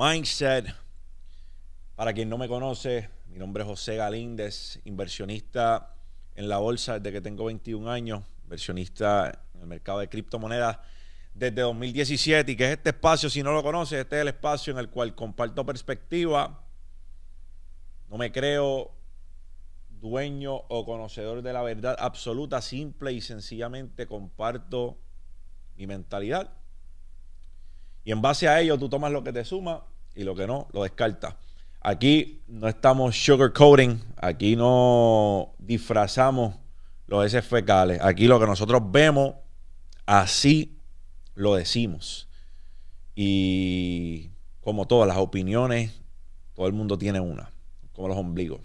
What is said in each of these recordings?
Mindset. Para quien no me conoce, mi nombre es José Galíndez, inversionista en la bolsa desde que tengo 21 años, inversionista en el mercado de criptomonedas desde 2017 y que es este espacio, si no lo conoces, este es el espacio en el cual comparto perspectiva. No me creo dueño o conocedor de la verdad absoluta, simple y sencillamente comparto mi mentalidad. Y en base a ello tú tomas lo que te suma y lo que no, lo descartas. Aquí no estamos sugarcoating, aquí no disfrazamos los heces fecales. Aquí lo que nosotros vemos, así lo decimos. Y como todas las opiniones, todo el mundo tiene una, como los ombligos.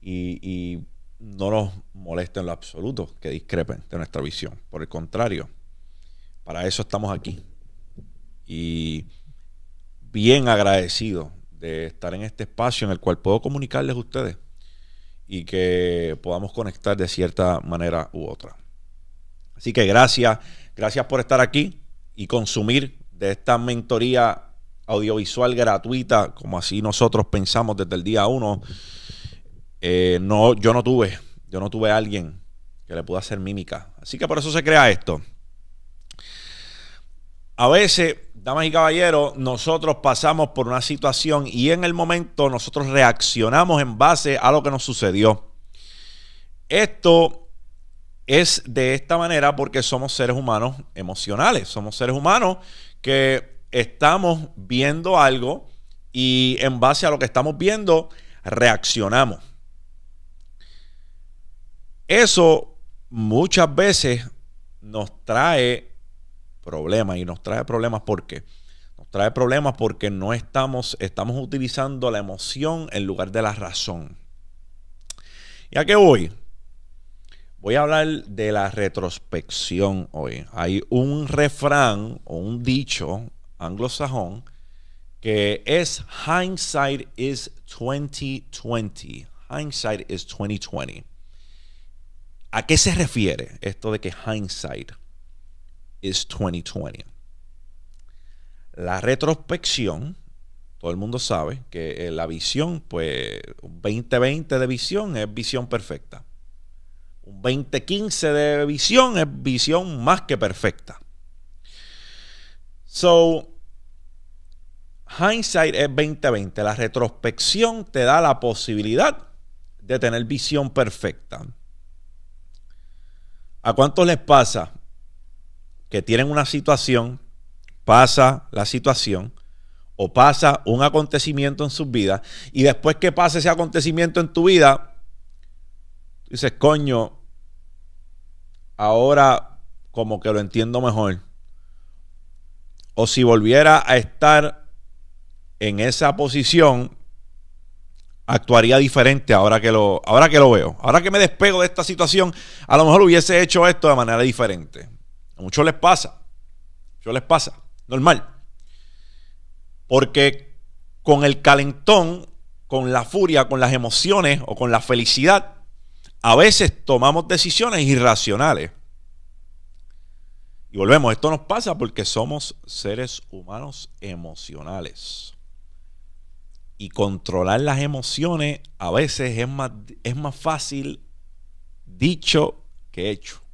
Y, y no nos molesta en lo absoluto que discrepen de nuestra visión. Por el contrario, para eso estamos aquí. Y bien agradecido de estar en este espacio en el cual puedo comunicarles a ustedes y que podamos conectar de cierta manera u otra. Así que gracias, gracias por estar aquí y consumir de esta mentoría audiovisual gratuita, como así nosotros pensamos desde el día uno. Eh, no, yo no tuve, yo no tuve a alguien que le pueda hacer mímica. Así que por eso se crea esto. A veces damas y caballeros, nosotros pasamos por una situación y en el momento nosotros reaccionamos en base a lo que nos sucedió. Esto es de esta manera porque somos seres humanos emocionales, somos seres humanos que estamos viendo algo y en base a lo que estamos viendo reaccionamos. Eso muchas veces nos trae Y nos trae problemas porque nos trae problemas porque no estamos, estamos utilizando la emoción en lugar de la razón. ¿Y a qué voy? Voy a hablar de la retrospección hoy. Hay un refrán o un dicho anglosajón que es hindsight is 2020. Hindsight is 2020. ¿A qué se refiere esto de que hindsight is 2020. La retrospección, todo el mundo sabe que eh, la visión, pues 2020 de visión es visión perfecta. Un 2015 de visión es visión más que perfecta. So, hindsight es 2020. La retrospección te da la posibilidad de tener visión perfecta. ¿A cuántos les pasa que tienen una situación, pasa la situación o pasa un acontecimiento en sus vidas y después que pase ese acontecimiento en tu vida, dices, coño, ahora como que lo entiendo mejor. O si volviera a estar en esa posición, actuaría diferente ahora que lo, ahora que lo veo. Ahora que me despego de esta situación, a lo mejor hubiese hecho esto de manera diferente. A muchos les pasa. A muchos les pasa. Normal. Porque con el calentón, con la furia, con las emociones o con la felicidad, a veces tomamos decisiones irracionales. Y volvemos, esto nos pasa porque somos seres humanos emocionales. Y controlar las emociones a veces es más, es más fácil dicho que hecho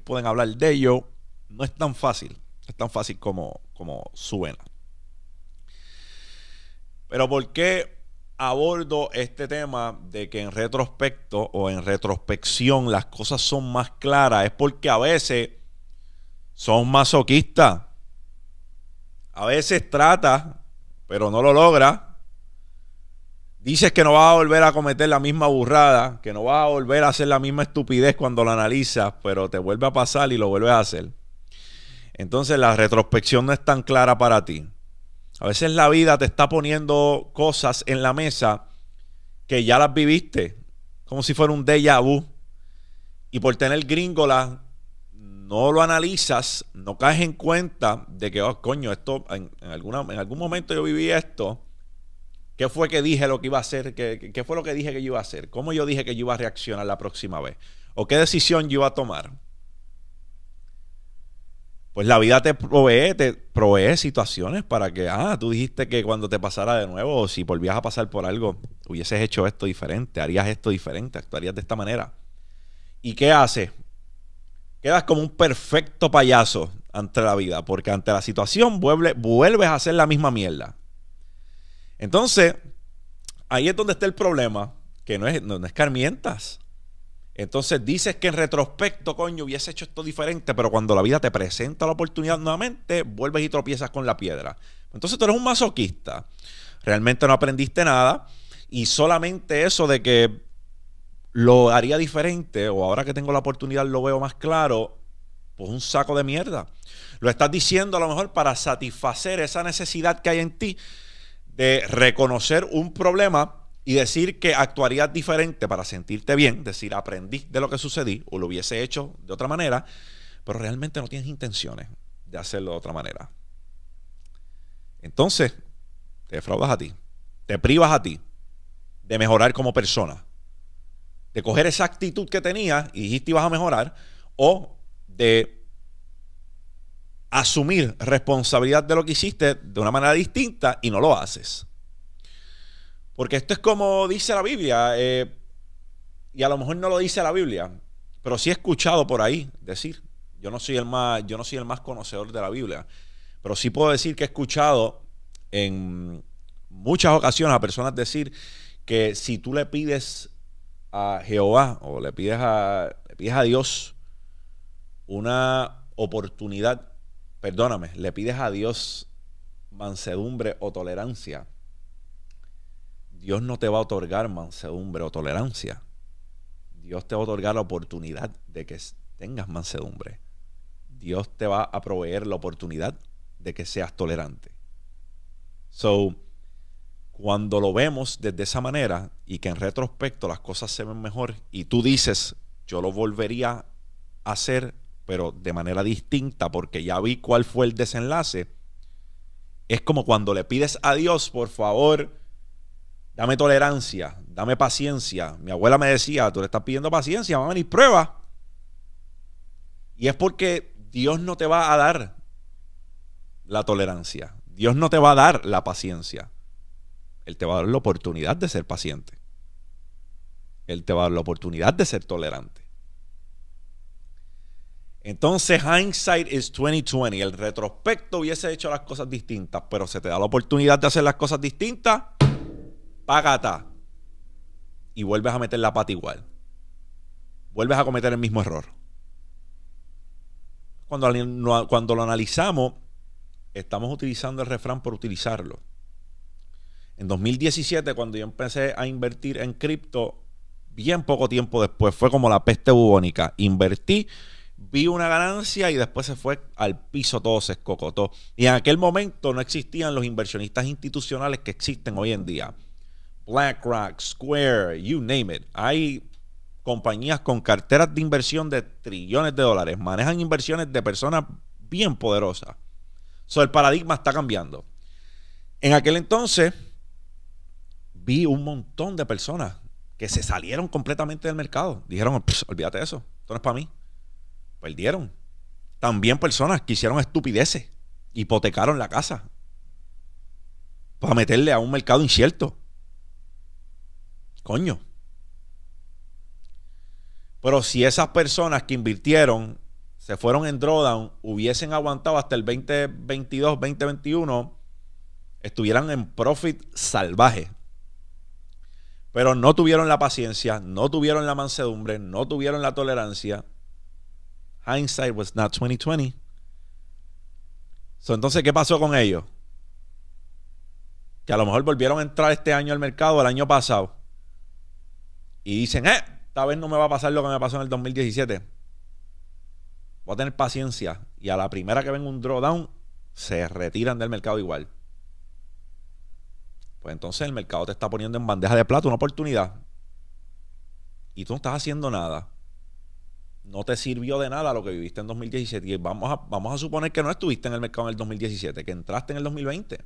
pueden hablar de ello. No es tan fácil, es tan fácil como, como suena. Pero ¿por qué abordo este tema de que en retrospecto o en retrospección las cosas son más claras? Es porque a veces son masoquistas. A veces trata, pero no lo logra Dices que no vas a volver a cometer la misma burrada, que no vas a volver a hacer la misma estupidez cuando lo analizas, pero te vuelve a pasar y lo vuelves a hacer. Entonces la retrospección no es tan clara para ti. A veces la vida te está poniendo cosas en la mesa que ya las viviste, como si fuera un déjà vu. Y por tener gringola, no lo analizas, no caes en cuenta de que, oh, coño, esto, en, en algún momento yo viví esto ¿Qué fue que dije lo que iba a hacer? ¿Qué, fue lo que dije que yo iba a hacer? ¿Cómo yo dije que yo iba a reaccionar la próxima vez? ¿O qué decisión yo iba a tomar? pues la vida te provee, te provee situaciones para que, ah, tú dijiste que cuando te pasara de nuevo, o si volvías a pasar por algo, hubieses hecho esto diferente, harías esto diferente, actuarías de esta manera. ¿Y qué hace? Quedas como un perfecto payaso ante la vida, porque ante la situación vuelves a hacer la misma mierda. Entonces, ahí es donde está el problema, que no es, no, no es carmientas. Entonces dices que en retrospecto, coño, hubiese hecho esto diferente, pero cuando la vida te presenta la oportunidad nuevamente, vuelves y tropiezas con la piedra. Entonces tú eres un masoquista. Realmente no aprendiste nada y solamente eso de que lo haría diferente o ahora que tengo la oportunidad lo veo más claro, pues un saco de mierda. Lo estás diciendo a lo mejor para satisfacer esa necesidad que hay en ti de reconocer un problema y decir que actuarías diferente para sentirte bien, decir aprendí de lo que sucedí o lo hubiese hecho de otra manera, pero realmente no tienes intenciones de hacerlo de otra manera. Entonces, te defraudas a ti, te privas a ti de mejorar como persona, de coger esa actitud que tenías y dijiste ibas a mejorar, o de asumir responsabilidad de lo que hiciste de una manera distinta y no lo haces. Porque esto es como dice la Biblia, eh, y a lo mejor no lo dice la Biblia, pero sí he escuchado por ahí decir. Yo no soy el más, yo no soy el más conocedor de la Biblia, pero sí puedo decir que he escuchado en muchas ocasiones a personas decir que si tú le pides a Jehová o le pides a, le pides a Dios una oportunidad, perdóname, le pides a Dios mansedumbre o tolerancia, Dios no te va a otorgar mansedumbre o tolerancia. Dios te va a otorgar la oportunidad de que tengas mansedumbre. Dios te va a proveer la oportunidad de que seas tolerante. So, cuando lo vemos desde esa manera y que en retrospecto las cosas se ven mejor y tú dices, yo lo volvería a hacer, pero de manera distinta porque ya vi cuál fue el desenlace, es como cuando le pides a Dios, por favor, dame tolerancia, dame paciencia. Mi abuela me decía, tú le estás pidiendo paciencia, va a venir prueba. Y es porque Dios no te va a dar la tolerancia. Dios no te va a dar la paciencia. Él te va a dar la oportunidad de ser paciente. Él te va a dar la oportunidad de ser tolerante. Entonces, hindsight is 2020. El retrospecto hubiese hecho las cosas distintas, pero se te da la oportunidad de hacer las cosas distintas págata y vuelves a meter la pata igual. Vuelves a cometer el mismo error. Cuando, cuando lo analizamos, estamos utilizando el refrán por utilizarlo. En 2017, cuando yo empecé a invertir en cripto, bien poco tiempo después, fue como la peste bubónica. Invertí, vi una ganancia y después se fue al piso, todo se escocotó. Y en aquel momento no existían los inversionistas institucionales que existen hoy en día. BlackRock, Square, you name it. Hay compañías con carteras de inversión de trillones de dólares. Manejan inversiones de personas bien poderosas. So, el paradigma está cambiando. En aquel entonces vi un montón de personas que se salieron completamente del mercado. Dijeron, olvídate de eso, esto no es para mí. Perdieron. También personas que hicieron estupideces, hipotecaron la casa para meterle a un mercado incierto. Coño. Pero si esas personas que invirtieron se fueron en drawdown, hubiesen aguantado hasta el 2022, 2021, estuvieran en profit salvaje. Pero no tuvieron la paciencia, no tuvieron la mansedumbre, no tuvieron la tolerancia. Hindsight was not 2020. entonces, ¿qué pasó con ellos? Que a lo mejor volvieron a entrar este año al mercado, el año pasado y dicen, eh, esta vez no me va a pasar lo que me pasó en el 2017. Voy a tener paciencia. Y a la primera que venga un drawdown, se retiran del mercado igual. Pues entonces el mercado te está poniendo en bandeja de plata una oportunidad. Y tú no estás haciendo nada. No te sirvió de nada lo que viviste en 2017. Y vamos a, vamos a suponer que no estuviste en el mercado en el 2017, que entraste en el 2020.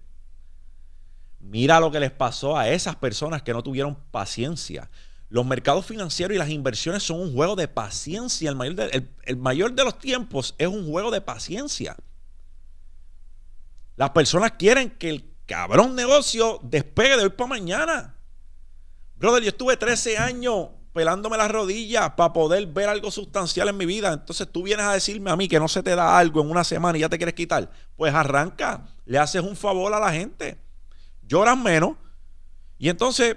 Mira lo que les pasó a esas personas que no tuvieron paciencia Los mercados financieros y las inversiones son un juego de paciencia. El mayor de, el mayor de los tiempos es un juego de paciencia. Las personas quieren que el cabrón negocio despegue de hoy para mañana. Brother, yo estuve 13 años pelándome las rodillas para poder ver algo sustancial en mi vida. Entonces tú vienes a decirme a mí que no se te da algo en una semana y ya te quieres quitar. Pues arranca, le haces un favor a la gente. Lloras menos y entonces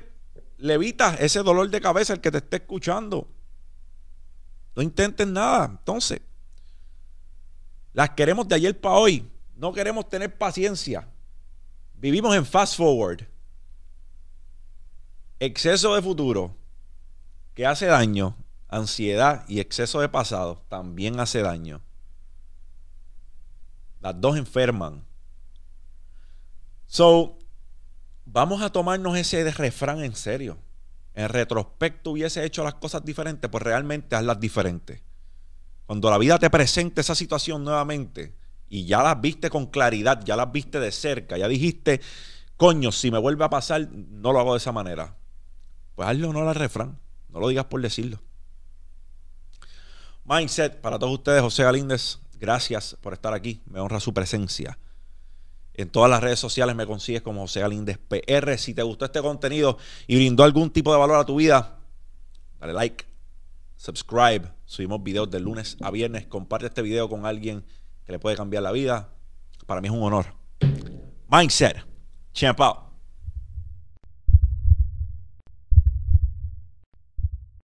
le evitas ese dolor de cabeza el que te esté escuchando. No intentes nada. Entonces, las queremos de ayer para hoy. No queremos tener paciencia. Vivimos en fast forward. Exceso de futuro que hace daño, ansiedad y exceso de pasado también hace daño. Las dos enferman. So, vamos a tomarnos ese refrán en serio. En retrospecto hubiese hecho las cosas diferentes, pues realmente hazlas diferentes. Cuando la vida te presente esa situación nuevamente y ya las viste con claridad, ya las viste de cerca, ya dijiste, coño, si me vuelve a pasar, no lo hago de esa manera. Pues hazle honor al refrán. No lo digas por decirlo. Mindset, para todos ustedes, José Galíndez, gracias por estar aquí. Me honra su presencia. En todas las redes sociales me consigues como José Galíndez PR. Si te gustó este contenido y brindó algún tipo de valor a tu vida, dale like, subscribe. Subimos videos de lunes a viernes. Comparte este video con alguien que le puede cambiar la vida. Para mí es un honor. Mindset. Champ out.